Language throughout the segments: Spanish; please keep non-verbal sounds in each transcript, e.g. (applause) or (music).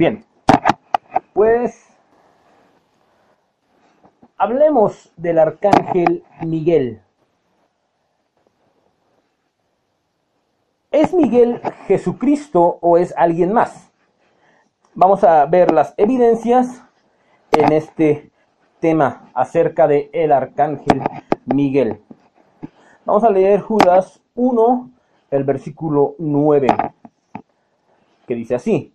Bien, pues hablemos del arcángel Miguel. ¿Es Miguel Jesucristo o es alguien más? Vamos a ver las evidencias en este tema acerca de el arcángel Miguel. Vamos a leer Judas 1, el versículo 9, que dice así.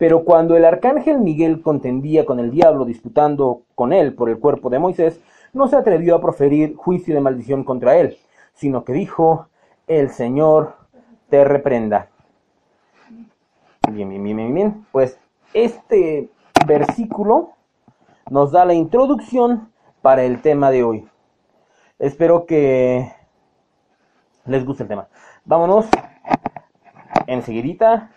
Pero cuando el arcángel Miguel contendía con el diablo, disputando con él por el cuerpo de Moisés, no se atrevió a proferir juicio de maldición contra él, sino que dijo, el Señor te reprenda. Bien, bien, bien, bien, bien. Pues este versículo nos da la introducción para el tema de hoy. Espero que les guste el tema. Vámonos enseguidita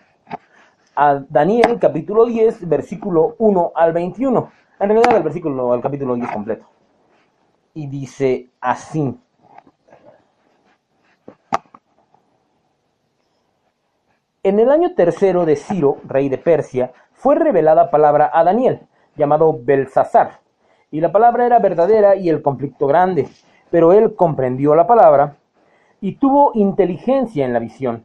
a Daniel capítulo 10, versículo 1 al 21. En realidad el versículo, el capítulo 10 completo. Y dice así. En el año tercero de Ciro, rey de Persia, fue revelada palabra a Daniel, llamado Belsasar. Y la palabra era verdadera y el conflicto grande, pero él comprendió la palabra y tuvo inteligencia en la visión.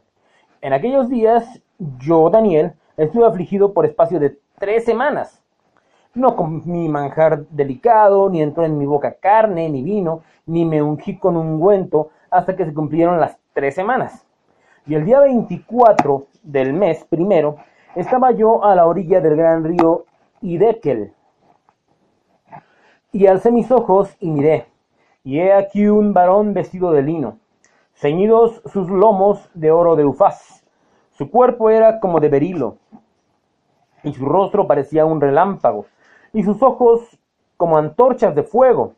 En aquellos días, yo, Daniel, estuve afligido por espacio de tres semanas. No comí manjar delicado, ni entró en mi boca carne, ni vino, ni me ungí con ungüento hasta que se cumplieron las tres semanas. Y el día 24 del mes primero, estaba yo a la orilla del gran río Idekel. Y alcé mis ojos y miré, y he aquí un varón vestido de lino, ceñidos sus lomos de oro de Ufaz. Su cuerpo era como de berilo, y su rostro parecía un relámpago, y sus ojos como antorchas de fuego,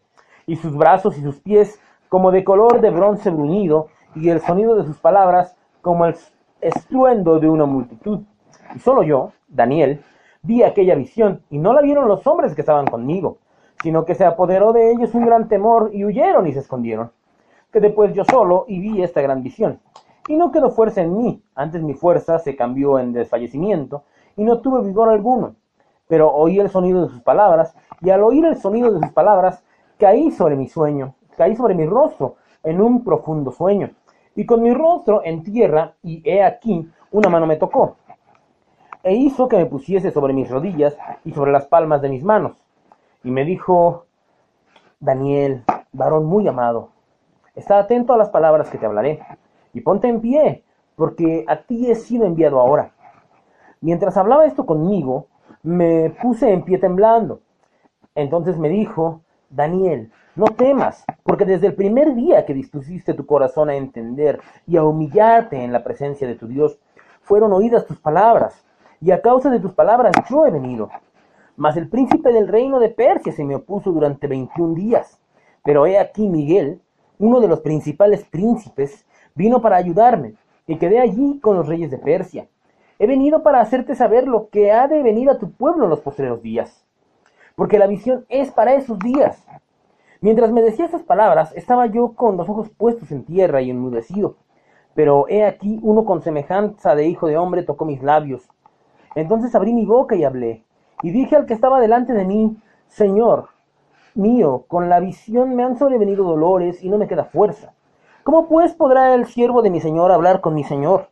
y sus brazos y sus pies como de color de bronce bruñido, y el sonido de sus palabras como el estruendo de una multitud. Y solo yo, Daniel, vi aquella visión, y no la vieron los hombres que estaban conmigo, sino que se apoderó de ellos un gran temor, y huyeron y se escondieron. Que después yo solo y vi esta gran visión. Y no quedó fuerza en mí, antes mi fuerza se cambió en desfallecimiento, y no tuve vigor alguno. Pero oí el sonido de sus palabras, y al oír el sonido de sus palabras, caí sobre mi sueño, caí sobre mi rostro, en un profundo sueño y con mi rostro en tierra, y he aquí, una mano me tocó, e hizo que me pusiese sobre mis rodillas y sobre las palmas de mis manos. Y me dijo, Daniel, varón muy amado, está atento a las palabras que te hablaré, y ponte en pie, porque a ti he sido enviado ahora. Mientras hablaba esto conmigo, me puse en pie temblando. Entonces me dijo, Daniel, no temas, porque desde el primer día que dispusiste tu corazón a entender y a humillarte en la presencia de tu Dios, fueron oídas tus palabras, y a causa de tus palabras yo he venido. Mas el príncipe del reino de Persia se me opuso durante veintiún días. Pero he aquí Miguel, uno de los principales príncipes, vino para ayudarme, y quedé allí con los reyes de Persia. He venido para hacerte saber lo que ha de venir a tu pueblo en los postreros días. Porque la visión es para esos días Mientras me decía estas palabras, estaba yo con los ojos puestos en tierra y enmudecido. Pero he aquí uno con semejanza de hijo de hombre tocó mis labios. Entonces abrí mi boca y hablé, y dije al que estaba delante de mí, Señor mío, con la visión me han sobrevenido dolores y no me queda fuerza. ¿Cómo pues podrá el siervo de mi Señor hablar con mi Señor?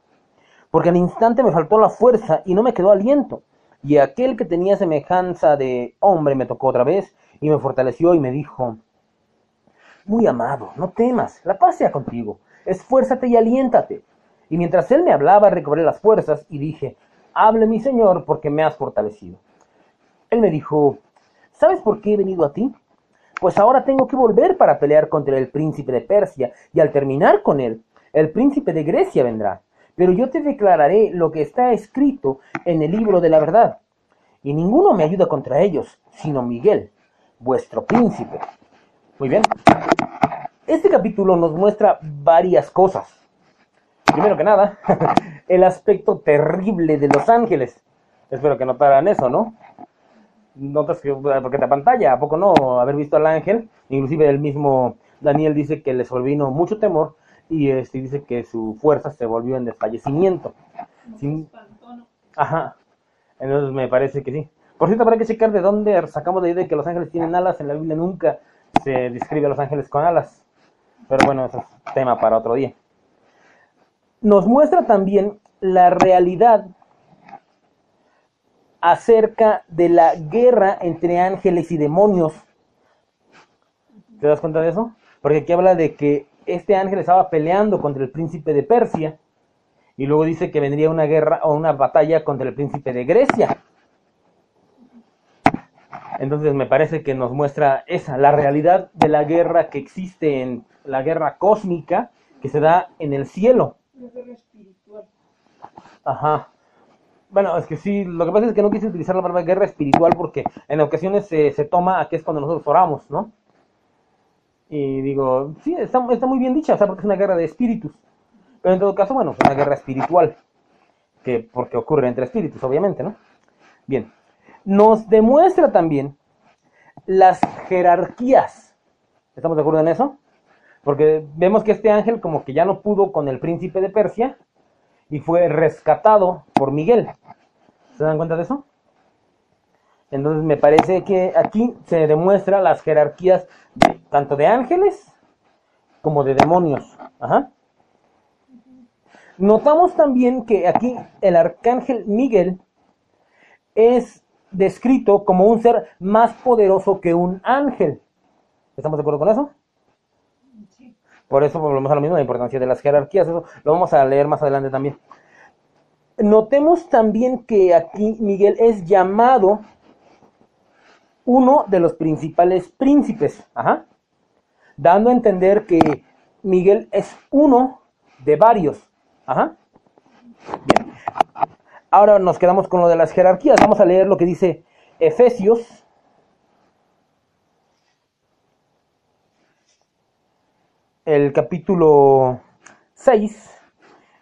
Porque al instante me faltó la fuerza y no me quedó aliento. Y aquel que tenía semejanza de hombre me tocó otra vez y me fortaleció y me dijo, muy amado, no temas, la paz sea contigo, esfuérzate y aliéntate. Y mientras él me hablaba, recobré las fuerzas y dije, hable mi Señor, porque me has fortalecido. Él me dijo, ¿sabes por qué he venido a ti? Pues ahora tengo que volver para pelear contra el príncipe de Persia, y al terminar con él, el príncipe de Grecia vendrá. Pero yo te declararé lo que está escrito en el libro de la verdad. Y ninguno me ayuda contra ellos, sino Miguel, vuestro príncipe. Muy bien. Este capítulo nos muestra varias cosas. Primero que nada, (laughs) el aspecto terrible de Los Ángeles. Espero que notaran eso, ¿no? Notas que, porque te pantalla, ¿a poco no? Haber visto al ángel, inclusive el mismo Daniel dice que le sobrevino mucho temor y este dice que su fuerza se volvió en desfallecimiento. Ajá. Entonces me parece que sí. Por cierto, habrá que checar de dónde sacamos la idea de que los ángeles tienen alas. En la Biblia nunca se describe a los ángeles con alas. Pero bueno, eso es tema para otro día. Nos muestra también la realidad acerca de la guerra entre ángeles y demonios. ¿Te das cuenta de eso? Porque aquí habla de que este ángel estaba peleando contra el príncipe de Persia y luego dice que vendría una guerra o una batalla contra el príncipe de Grecia. Entonces me parece que nos muestra esa, la realidad de la guerra que existe en la guerra cósmica que se da en el cielo. La guerra espiritual. Ajá. Bueno, es que sí, lo que pasa es que no quise utilizar la palabra guerra espiritual porque en ocasiones se, se toma que es cuando nosotros oramos, ¿no? Y digo, sí, está, está muy bien dicha, o sea, porque es una guerra de espíritus. Pero en todo caso, bueno, es una guerra espiritual, que porque ocurre entre espíritus, obviamente, ¿no? Bien, nos demuestra también las jerarquías. ¿Estamos de acuerdo en eso? Porque vemos que este ángel como que ya no pudo con el príncipe de Persia y fue rescatado por Miguel. ¿Se dan cuenta de eso? Entonces me parece que aquí se demuestra las jerarquías tanto de ángeles como de demonios. Ajá. Notamos también que aquí el arcángel Miguel es descrito como un ser más poderoso que un ángel. ¿Estamos de acuerdo con eso? Por eso volvemos a lo mismo, la importancia de las jerarquías. Eso lo vamos a leer más adelante también. Notemos también que aquí Miguel es llamado uno de los principales príncipes, Ajá. dando a entender que Miguel es uno de varios. Ajá. Bien. Ahora nos quedamos con lo de las jerarquías. Vamos a leer lo que dice Efesios. El capítulo 6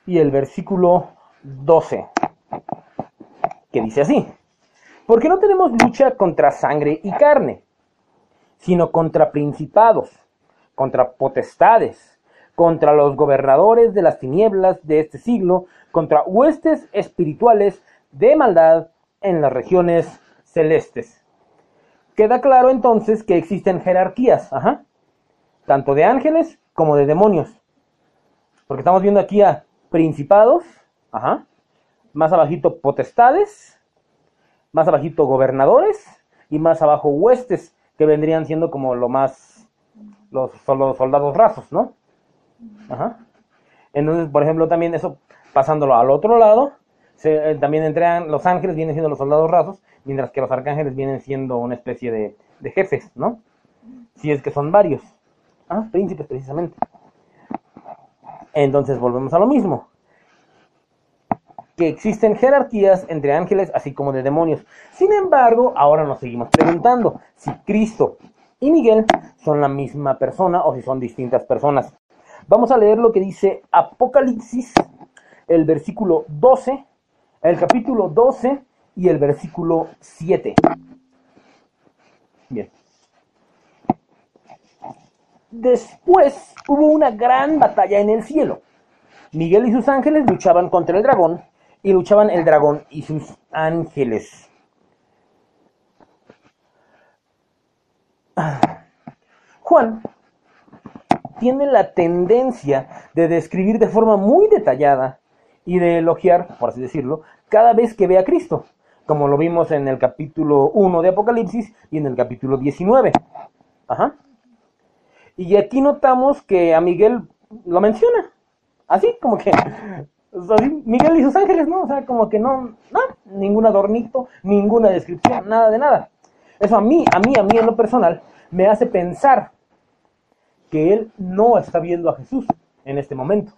y el versículo 12. Que dice así. Porque no tenemos lucha contra sangre y carne, sino contra principados, contra potestades contra los gobernadores de las tinieblas de este siglo, contra huestes espirituales de maldad en las regiones celestes. Queda claro entonces que existen jerarquías, ajá, tanto de ángeles como de demonios. Porque estamos viendo aquí a principados, ajá, más abajito potestades, más abajito gobernadores y más abajo huestes, que vendrían siendo como lo más los, soldados rasos, ¿no? Ajá. Entonces, por ejemplo, también eso, pasándolo al otro lado, eh, también entregan los ángeles, vienen siendo los soldados rasos, mientras que los arcángeles vienen siendo una especie de, de jefes, ¿no? Si es que son varios. Ah, príncipes precisamente. Entonces volvemos a lo mismo. Que existen jerarquías entre ángeles así como de demonios. Sin embargo, ahora nos seguimos preguntando si Cristo y Miguel son la misma persona o si son distintas personas. Vamos a leer lo que dice Apocalipsis, el versículo 12, el capítulo 12 y el versículo 7. Bien. Después hubo una gran batalla en el cielo. Miguel y sus ángeles luchaban contra el dragón y luchaban el dragón y sus ángeles. Juan tiene la tendencia de describir de forma muy detallada y de elogiar, por así decirlo, cada vez que ve a Cristo, como lo vimos en el capítulo 1 de Apocalipsis y en el capítulo 19. Ajá. Y aquí notamos que a Miguel lo menciona, así como que Miguel y sus ángeles, ¿no? O sea, como que no, no, ningún adornito, ninguna descripción, nada de nada. Eso a mí, a mí, a mí en lo personal, me hace pensar que él no está viendo a Jesús en este momento.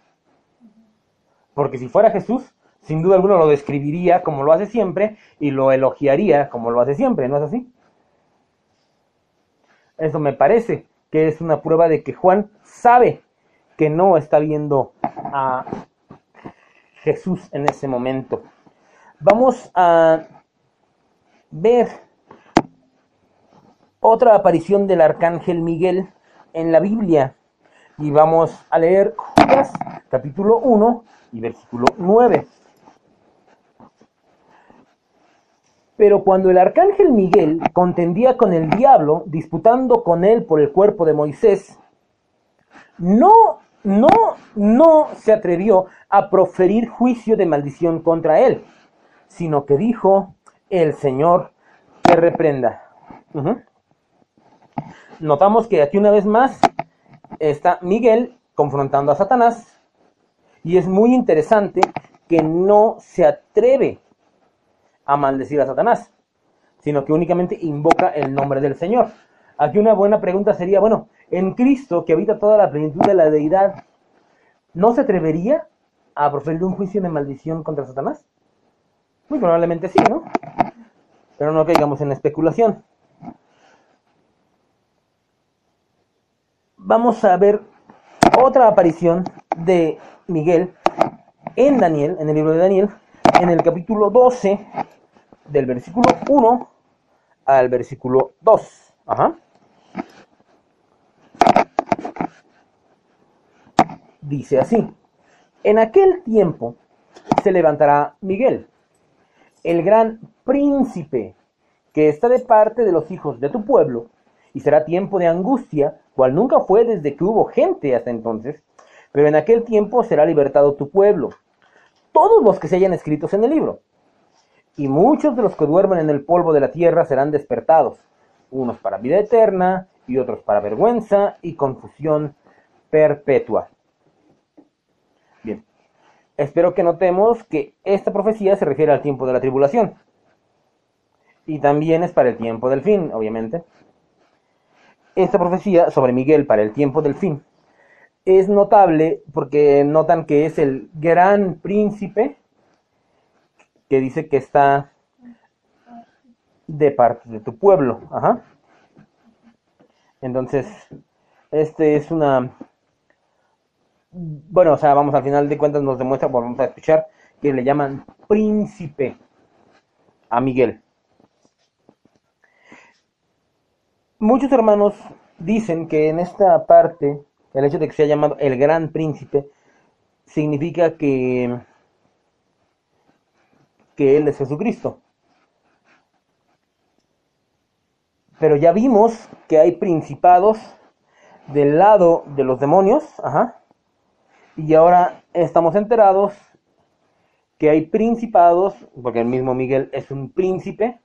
Porque si fuera Jesús, sin duda alguna lo describiría como lo hace siempre y lo elogiaría como lo hace siempre, ¿no es así? Eso me parece que es una prueba de que Juan sabe que no está viendo a Jesús en ese momento. Vamos a ver otra aparición del arcángel Miguel en la Biblia. Y vamos a leer Judas capítulo 1 y versículo 9. Pero cuando el arcángel Miguel contendía con el diablo, disputando con él por el cuerpo de Moisés, no, no, no se atrevió a proferir juicio de maldición contra él, sino que dijo, el Señor te reprenda. Notamos que aquí una vez más está Miguel confrontando a Satanás y es muy interesante que no se atreve a maldecir a Satanás, sino que únicamente invoca el nombre del Señor. Aquí una buena pregunta sería, bueno, en Cristo, que habita toda la plenitud de la deidad, ¿no se atrevería a proferir un juicio de maldición contra Satanás? Muy probablemente sí, ¿no? Pero no caigamos en especulación. Vamos a ver otra aparición de Miguel en Daniel, en el libro de Daniel, en el capítulo 12, del versículo 1 al versículo 2. Ajá. Dice así, en aquel tiempo se levantará Miguel, el gran príncipe que está de parte de los hijos de tu pueblo, y será tiempo de angustia, cual nunca fue desde que hubo gente hasta entonces, pero en aquel tiempo será libertado tu pueblo, todos los que se hayan escritos en el libro. Y muchos de los que duermen en el polvo de la tierra serán despertados, unos para vida eterna y otros para vergüenza y confusión perpetua. Bien, espero que notemos que esta profecía se refiere al tiempo de la tribulación. Y también es para el tiempo del fin, obviamente. Esta profecía sobre Miguel para el tiempo del fin es notable porque notan que es el gran príncipe que dice que está de parte de tu pueblo. Ajá. Entonces, este es una... Bueno, o sea, vamos al final de cuentas nos demuestra, vamos a escuchar, que le llaman príncipe a Miguel. Muchos hermanos dicen que en esta parte el hecho de que sea llamado el gran príncipe significa que, que Él es Jesucristo. Pero ya vimos que hay principados del lado de los demonios, ajá, y ahora estamos enterados que hay principados, porque el mismo Miguel es un príncipe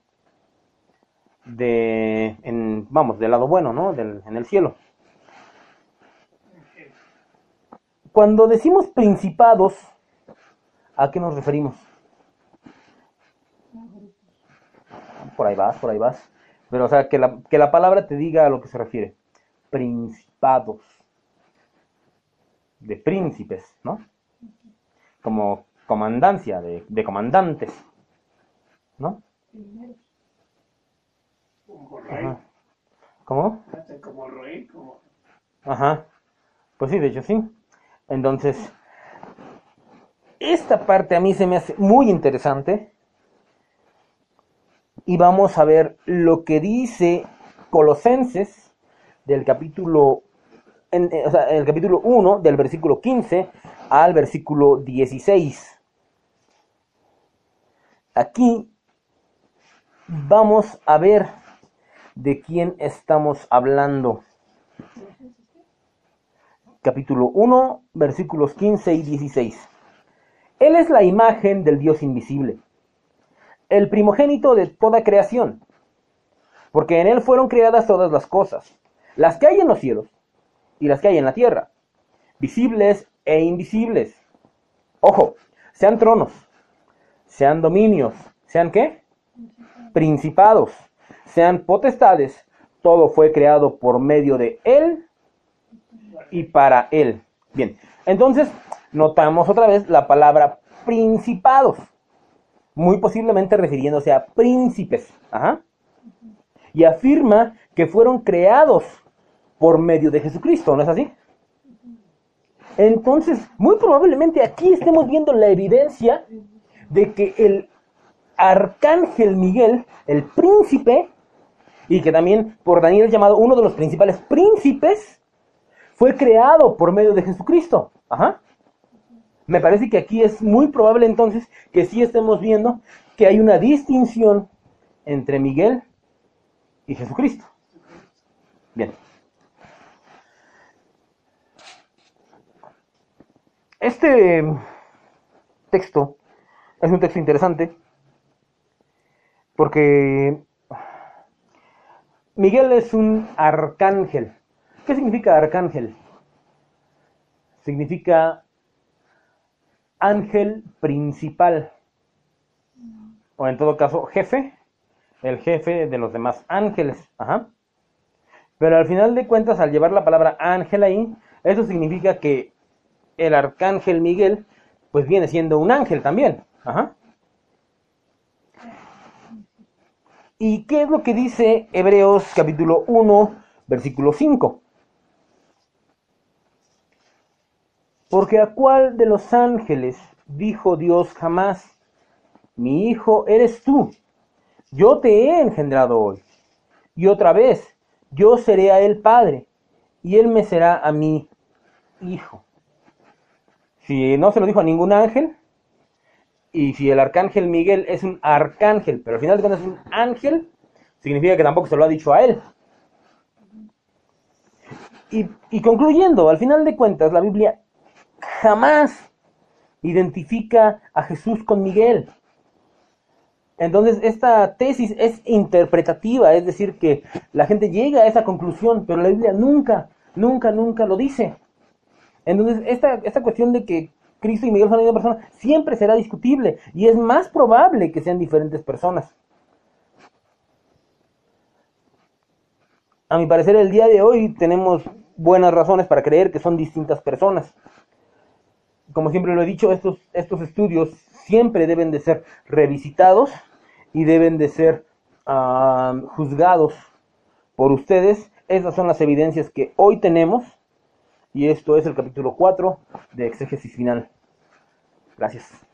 de, en, vamos, del lado bueno, ¿no? Del, en el cielo. Cuando decimos principados, ¿a qué nos referimos? Por ahí vas, por ahí vas. Pero, o sea, que la, que la palabra te diga a lo que se refiere. Principados. De príncipes, ¿no? Como comandancia, de, comandantes. ¿No? Como rey. ¿Cómo? Como rey, como... Ajá. Pues sí, de hecho sí. Entonces, esta parte a mí se me hace muy interesante. Y vamos a ver lo que dice Colosenses del capítulo, en, eh, o sea, el capítulo 1, del versículo 15 al versículo 16. Aquí vamos a ver de quién estamos hablando capítulo 1, versículos 15 y 16. Él es la imagen del Dios invisible, el primogénito de toda creación, porque en Él fueron creadas todas las cosas, las que hay en los cielos y las que hay en la tierra, visibles e invisibles. Ojo, sean tronos, sean dominios, sean qué? Principados, sean potestades, todo fue creado por medio de Él y para él. Bien, entonces notamos otra vez la palabra principados, muy posiblemente refiriéndose a príncipes. Ajá. Y afirma que fueron creados por medio de Jesucristo, ¿no es así? Entonces, muy probablemente aquí estemos viendo la evidencia de que el arcángel Miguel, el príncipe, y que también por Daniel es llamado uno de los principales príncipes, fue creado por medio de Jesucristo. Ajá. Me parece que aquí es muy probable entonces que sí estemos viendo que hay una distinción entre Miguel y Jesucristo. Bien. Este texto es un texto interesante porque Miguel es un arcángel. ¿Qué significa arcángel? Significa ángel principal, o en todo caso jefe, el jefe de los demás ángeles. Ajá. Pero al final de cuentas, al llevar la palabra ángel ahí, eso significa que el arcángel Miguel, pues viene siendo un ángel también. Ajá. ¿Y qué es lo que dice Hebreos capítulo 1, versículo 5? Porque a cuál de los ángeles dijo Dios jamás, mi hijo eres tú, yo te he engendrado hoy. Y otra vez, yo seré a él padre, y él me será a mí hijo. Si no se lo dijo a ningún ángel, y si el arcángel Miguel es un arcángel, pero al final de cuentas es un ángel, significa que tampoco se lo ha dicho a él. Y, y concluyendo, al final de cuentas, la Biblia jamás identifica a Jesús con Miguel. Entonces, esta tesis es interpretativa, es decir, que la gente llega a esa conclusión, pero la Biblia nunca, nunca, nunca lo dice. Entonces, esta, esta cuestión de que Cristo y Miguel son la misma persona siempre será discutible y es más probable que sean diferentes personas. A mi parecer, el día de hoy tenemos buenas razones para creer que son distintas personas como siempre lo he dicho, estos, estos estudios siempre deben de ser revisitados y deben de ser ah, juzgados por ustedes. Esas son las evidencias que hoy tenemos y esto es el capítulo 4 de Exégesis Final. Gracias.